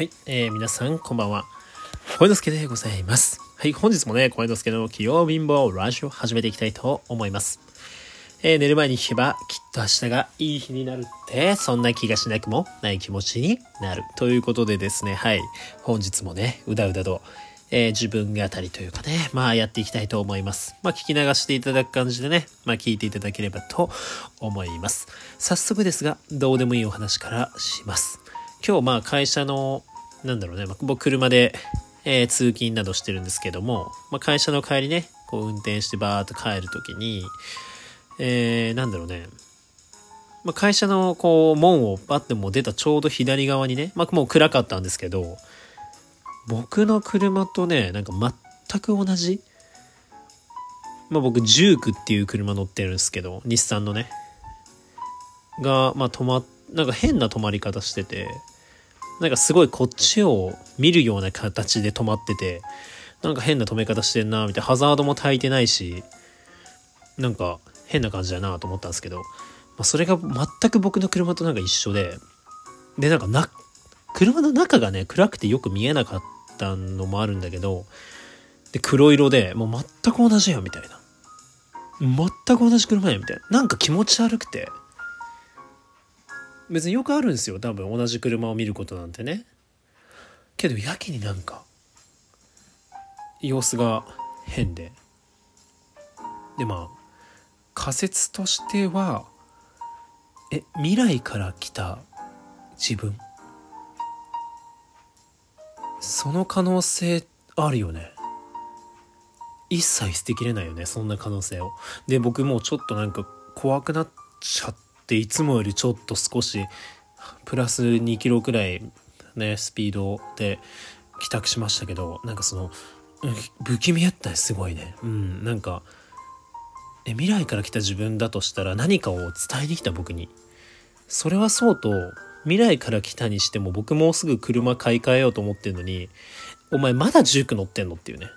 はい、えー、皆さんこんばんは。小之助でございます。はい、本日もね、小之助の器用貧乏ラジオ始めていきたいと思います。えー、寝る前に聞けば、きっと明日がいい日になるって、そんな気がしなくもない気持ちになる。ということでですね、はい、本日もね、うだうだと、えー、自分語りというかね、まあやっていきたいと思います。まあ聞き流していただく感じでね、まあ聞いていただければと思います。早速ですが、どうでもいいお話からします。今日まあ会社の、なんだろうね、まあ、僕車で、えー、通勤などしてるんですけども、まあ、会社の帰りね、こう運転してバーっと帰るときに、えー、なんだろうね、まあ、会社のこう門をバッてもう出たちょうど左側にね、まあ、もう暗かったんですけど、僕の車とね、なんか全く同じまあ僕、ジュークっていう車乗ってるんですけど、日産のね。が、まあ止まっ、なんか変な止まり方してて、なんかすごいこっちを見るような形で止まってて、なんか変な止め方してんな、みたいな。ハザードも焚いてないし、なんか変な感じだなと思ったんですけど、まあ、それが全く僕の車となんか一緒で、で、なんかな、車の中がね、暗くてよく見えなかったのもあるんだけど、で、黒色で、もう全く同じや、みたいな。全く同じ車や、みたいな。なんか気持ち悪くて、別によくあるんですよ。多分同じ車を見ることなんてね。けどやけになんか様子が変で。でまあ仮説としてはえ未来から来た自分。その可能性あるよね。一切捨てきれないよねそんな可能性を。で僕もうちょっとなんか怖くなっちゃってっていつもよりちょっと少しプラス2キロくらいねスピードで帰宅しましたけどなんかその不気味やったねすごいね。うんなんかえ未来から来た自分だとしたら何かを伝えに来た僕に。それはそうと未来から来たにしても僕もうすぐ車買い替えようと思ってんのにお前まだジューク乗ってんのっていうね。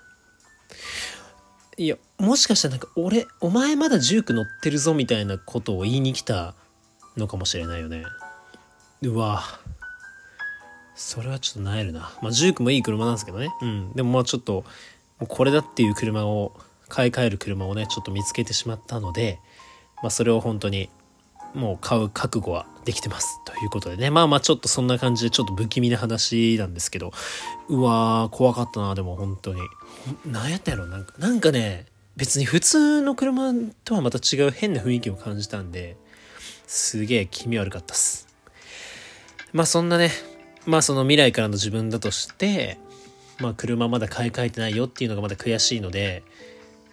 いやもしかしたらなんか俺お前まだジューク乗ってるぞみたいなことを言いに来たのかもしれないよね。うわ。それはちょっとなえるな。まあジュークもいい車なんですけどね。うん。でもまあちょっとこれだっていう車を買い替える車をねちょっと見つけてしまったのでまあそれを本当にもう買う覚悟はできてます。ということでね。まあまあちょっとそんな感じでちょっと不気味な話なんですけど。うわー怖かったな。でも本当に。何やったやろなんかなんかね別に普通の車とはまた違う変な雰囲気を感じたんで。すげえ気味悪かったっす。まあそんなね、まあその未来からの自分だとして、まあ車まだ買い替えてないよっていうのがまだ悔しいので、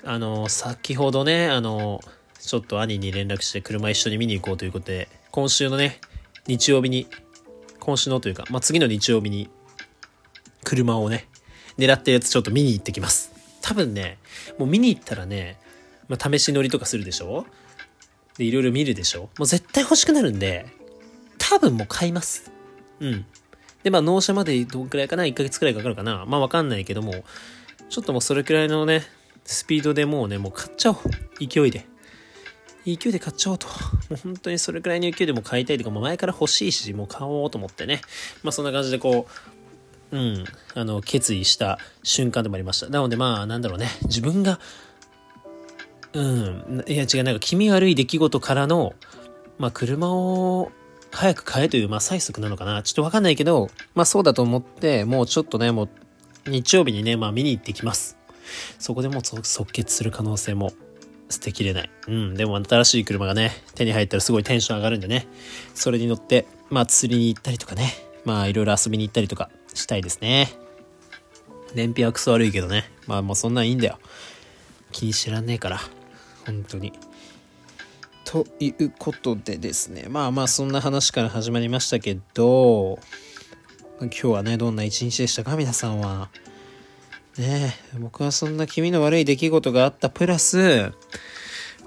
あの、先ほどね、あの、ちょっと兄に連絡して車一緒に見に行こうということで、今週のね、日曜日に、今週のというか、まあ次の日曜日に、車をね、狙ってるやつちょっと見に行ってきます。多分ね、もう見に行ったらね、まあ試し乗りとかするでしょ？で、いろいろ見るでしょ？もう絶対欲しくなるんで、多分もう買います。うん。で、まあ、納車までどんくらいかな ?1 ヶ月くらいかかるかな？まあ、わかんないけども、ちょっともうそれくらいのね、スピードでもうね、もう買っちゃおう。勢いで。勢いで買っちゃおうと。もう本当にそれくらいの勢いでも買いたいとか、も前から欲しいし、もう買おうと思ってね。まあそんな感じでこう、うん、あの、決意した瞬間でもありました。なのでまあ、なんだろうね。自分がうん。いや違う、なんか気味悪い出来事からの、まあ車を早く買えという、まあ催促なのかな。ちょっとわかんないけど、まあそうだと思って、もうちょっとね、もう日曜日にね、まあ見に行ってきます。そこでもう即決する可能性も捨てきれない。うん。でも新しい車がね、手に入ったらすごいテンション上がるんでね。それに乗って、まあ釣りに行ったりとかね。まあいろいろ遊びに行ったりとかしたいですね。燃費はクソ悪いけどね。まあもうそんなんいいんだよ。気に知らねえから。本当に。ということでですね、まあまあそんな話から始まりましたけど、今日はね、どんな一日でしたか、皆さんは。ね僕はそんな気味の悪い出来事があったプラス、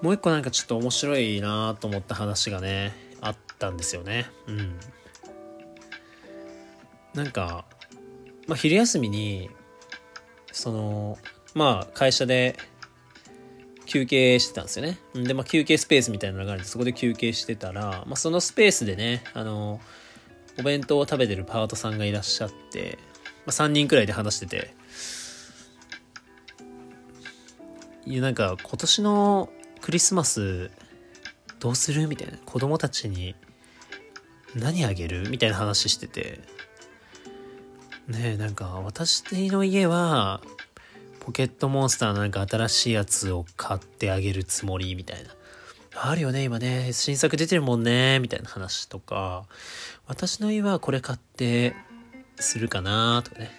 もう一個なんかちょっと面白いなと思った話がね、あったんですよね。うん。なんか、まあ昼休みに、その、まあ会社で休憩してたんですよね。で、まあ、休憩スペースみたいなのがあるんで、そこで休憩してたら、まあ、そのスペースでね、あの、お弁当を食べてるパートさんがいらっしゃって、まあ、3人くらいで話してて、いや、なんか今年のクリスマスどうするみたいな。子供たちに何あげる？みたいな話してて。ねえ、なんか私の家はポケットモンスターなんか新しいやつを買ってあげるつもりみたいな。あるよね、今ね、新作出てるもんね、みたいな話とか、私の家はこれ買ってするかなとかね。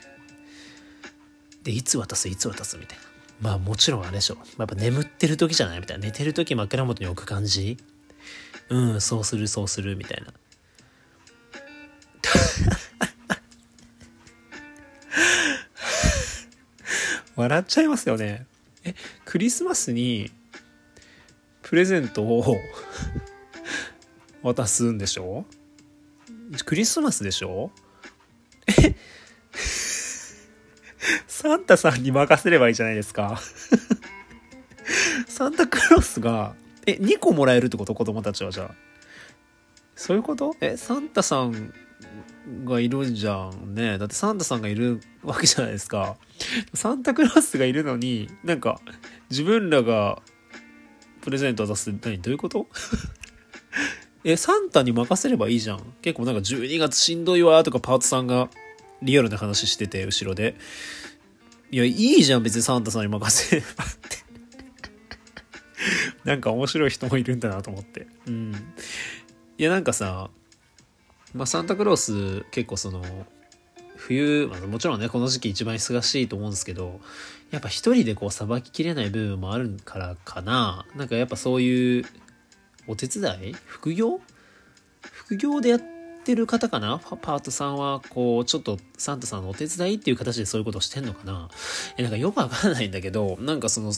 で、いつ渡す、いつ渡すみたいな。まあもちろんあれでしょ。やっぱ眠ってる時じゃないみたいな。寝てる時枕元に置く感じうん、そうする、そうする、みたいな。笑っちゃいますよね。え、クリスマスにプレゼントを渡すんでしょ？クリスマスでしょ？え？サンタさんに任せればいいじゃないですか。サンタクロースが、え、2個もらえるってこと？子供たちはじゃあ。そういうこと？え、サンタさんがいるんじゃんね。だってサンタさんがいるわけじゃないですか。サンタクロースがいるのに、なんか、自分らがプレゼントを出すって何？どういうこと？え、サンタに任せればいいじゃん。結構なんか12月しんどいわとかパートさんがリアルな話してて、後ろで。いや、いいじゃん、別にサンタさんに任せればって。なんか面白い人もいるんだなと思って。うん。いや、なんかさ、まあ、サンタクロース結構その冬、まあ、もちろんねこの時期一番忙しいと思うんですけどやっぱ一人でこうさばききれない部分もあるからかな。なんかやっぱそういうお手伝い副業副業でやってる方かな？パートさんはこうちょっとサンタさんのお手伝いっていう形でそういうことをしてんのかな？えなんかよくわかんないんだけどなんかその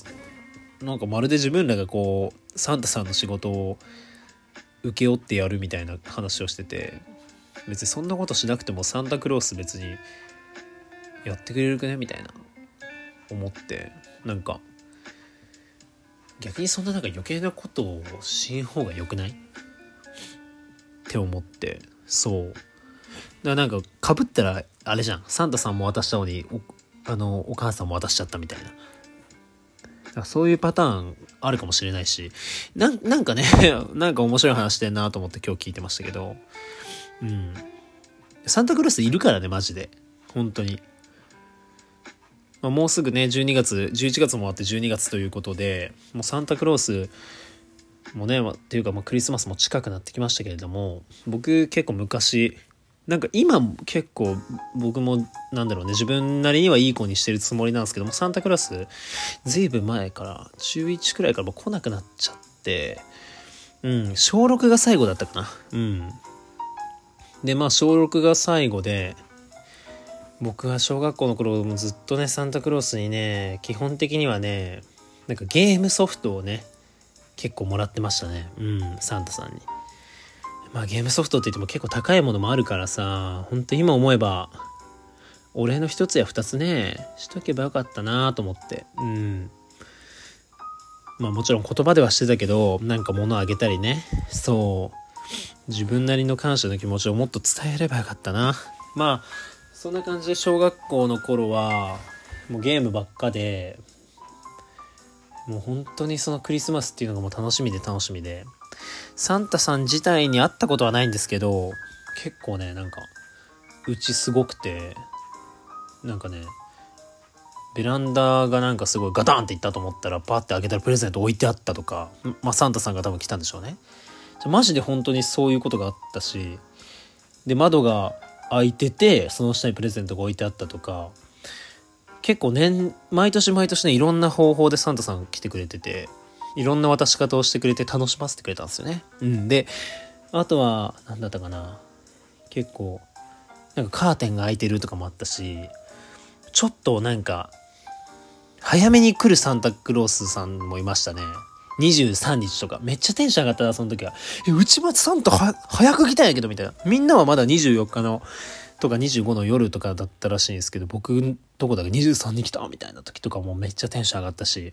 なんかまるで自分らがこうサンタさんの仕事を請け負ってやるみたいな話をしてて。別にそんなことしなくてもサンタクロース別にやってくれるくね？みたいな。思って。なんか逆にそんななんか余計なことをしん方が良くない？って思って。そう。だからなんかかぶったらあれじゃん。サンタさんも渡したのにあのお母さんも渡しちゃったみたいな。そういうパターンあるかもしれないし。ななんかね なんか面白い話してんなと思って今日聞いてましたけど。うん。サンタクロースいるからね、マジで。本当に。まあ、もうすぐね、12月、11月も終わって12月ということで、もうサンタクロースもね、まあ、っていうか、まあ、クリスマスも近くなってきましたけれども、僕結構昔、なんか今結構僕もなんだろうね自分なりにはいい子にしてるつもりなんですけどもサンタクロースずいぶん前から中1くらいからもう来なくなっちゃってうん小6が最後だったかなうんで、まあ、小6が最後で、僕は小学校の頃もずっとね、サンタクロースにね、基本的にはね、なんかゲームソフトをね、結構もらってましたね。うん、サンタさんに。まあゲームソフトって言っても結構高いものもあるからさ、ほんと今思えば、お礼の一つや二つね、しとけばよかったなと思って。うん。まあもちろん言葉ではしてたけど、なんか物あげたりね、そう。自分なりの感謝の気持ちをもっと伝えればよかったな。まあ、そんな感じで小学校の頃は、もうゲームばっかで、もう本当にそのクリスマスっていうのがもう楽しみで楽しみで、サンタさん自体に会ったことはないんですけど、結構ね、なんか、うちすごくて、なんかね、ベランダがなんかすごいガタンっていったと思ったら、パッて開けたらプレゼント置いてあったとか、まあサンタさんが多分来たんでしょうね。マジで本当にそういうことがあったしで窓が開いててその下にプレゼントが置いてあったとか結構年毎年毎年ねいろんな方法でサンタさん来てくれてていろんな渡し方をしてくれて楽しませてくれたんですよね。うん、であとは何だったかな結構なんかカーテンが開いてるとかもあったしちょっとなんか早めに来るサンタクロースさんもいましたね。23日とか、めっちゃテンション上がったな、その時は。え、内松さんとは、早く来たんやけど、みたいな。みんなはまだ24日の、とか25の夜とかだったらしいんですけど、僕んとこだけ23に来たみたいな時とかもめっちゃテンション上がったし、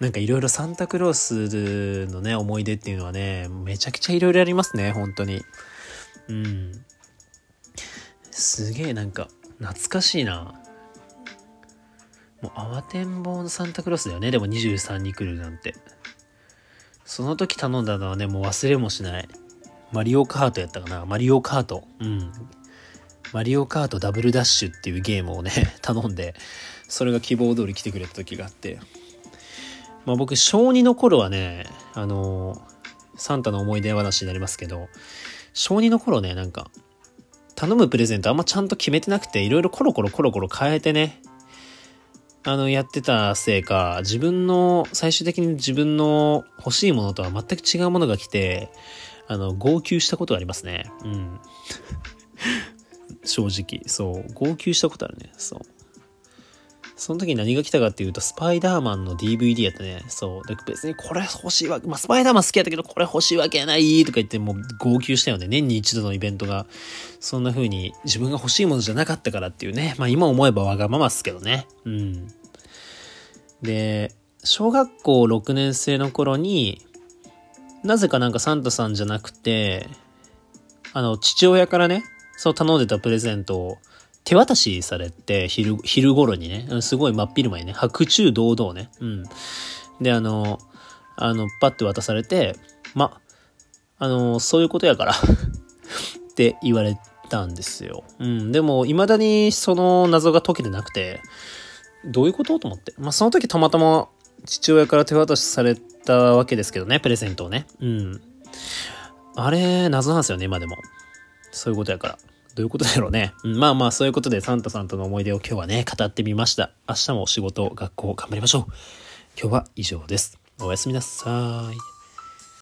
なんかいろいろサンタクロースのね、思い出っていうのはね、めちゃくちゃいろいろありますね、本当に。うん。すげえなんか懐かしいなもう慌てんぼうのサンタクロースだよねでも23に来るなんてその時頼んだのはねもう忘れもしない。マリオカートやったかな。マリオカート。うん。マリオカートダブルダッシュっていうゲームをね 頼んでそれが希望通り来てくれた時があって。まあ僕小2の頃はねあのサンタの思い出話になりますけど小2の頃ねなんか頼むプレゼントあんまちゃんと決めてなくていろいろコロコロコロコロ変えてねあの、やってたせいか、自分の、最終的に自分の欲しいものとは全く違うものが来て、あの、号泣したことがありますね。うん。正直、そう、号泣したことあるね。そう。その時何が来たかっていうと、スパイダーマンの DVD やったね。そう。で、別にこれ欲しいわけ、まあ、スパイダーマン好きやったけど、これ欲しいわけやないとか言ってもう号泣したよね。年に一度のイベントが、そんな風に自分が欲しいものじゃなかったからっていうね。まあ今思えばわがままっすけどね。うん。で、小学校6年生の頃に、なぜかなんかサンタさんじゃなくて、あの、父親からね、そう頼んでたプレゼントを、手渡しされて、昼、昼頃にね、すごい真っ昼間にね、白昼堂々ね、うん。で、あの、あの、パッて渡されて、ま、あの、そういうことやから って言われたんですよ。うん。でも、未だにその謎が解けてなくて、どういうことと思って。まあ、その時たまたま父親から手渡しされたわけですけどね、プレゼントをね。うん。あれ、謎なんですよね、今でも。そういうことやから。どういうことだろうね。うん、まあまあ、そういうことでサンタさんとの思い出を今日はね、語ってみました。明日も仕事、学校頑張りましょう。今日は以上です。おやすみなさい。